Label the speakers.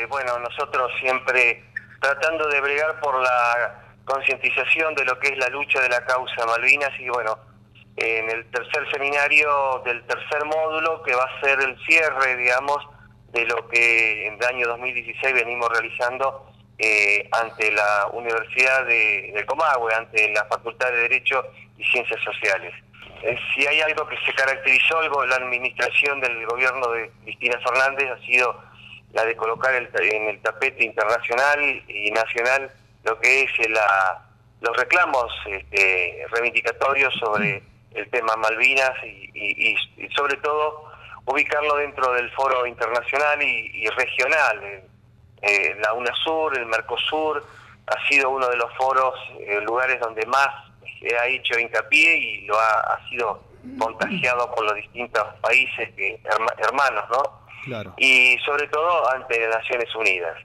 Speaker 1: eh, bueno, nosotros siempre tratando de bregar por la concientización de lo que es la lucha de la causa Malvinas y bueno, en el tercer seminario del tercer módulo, que va a ser el cierre, digamos, de lo que en el año 2016 venimos realizando eh, ante la Universidad de, de, Comahue, ante la Facultad de Derecho y Ciencias Sociales. Eh, si hay algo que se caracterizó algo la administración del gobierno de Cristina Fernández ha sido la de colocar en el tapete internacional y nacional lo que es la, los reclamos este, reivindicatorios sobre el tema Malvinas y, sobre todo ubicarlo dentro del foro internacional y, regional. Eh, la UNASUR, el Mercosur, ha sido uno de los foros, eh, lugares donde más se ha hecho hincapié y lo ha, sido contagiado por los distintos países que hermanos, ¿no?
Speaker 2: Claro.
Speaker 1: Y sobre todo ante Naciones Unidas.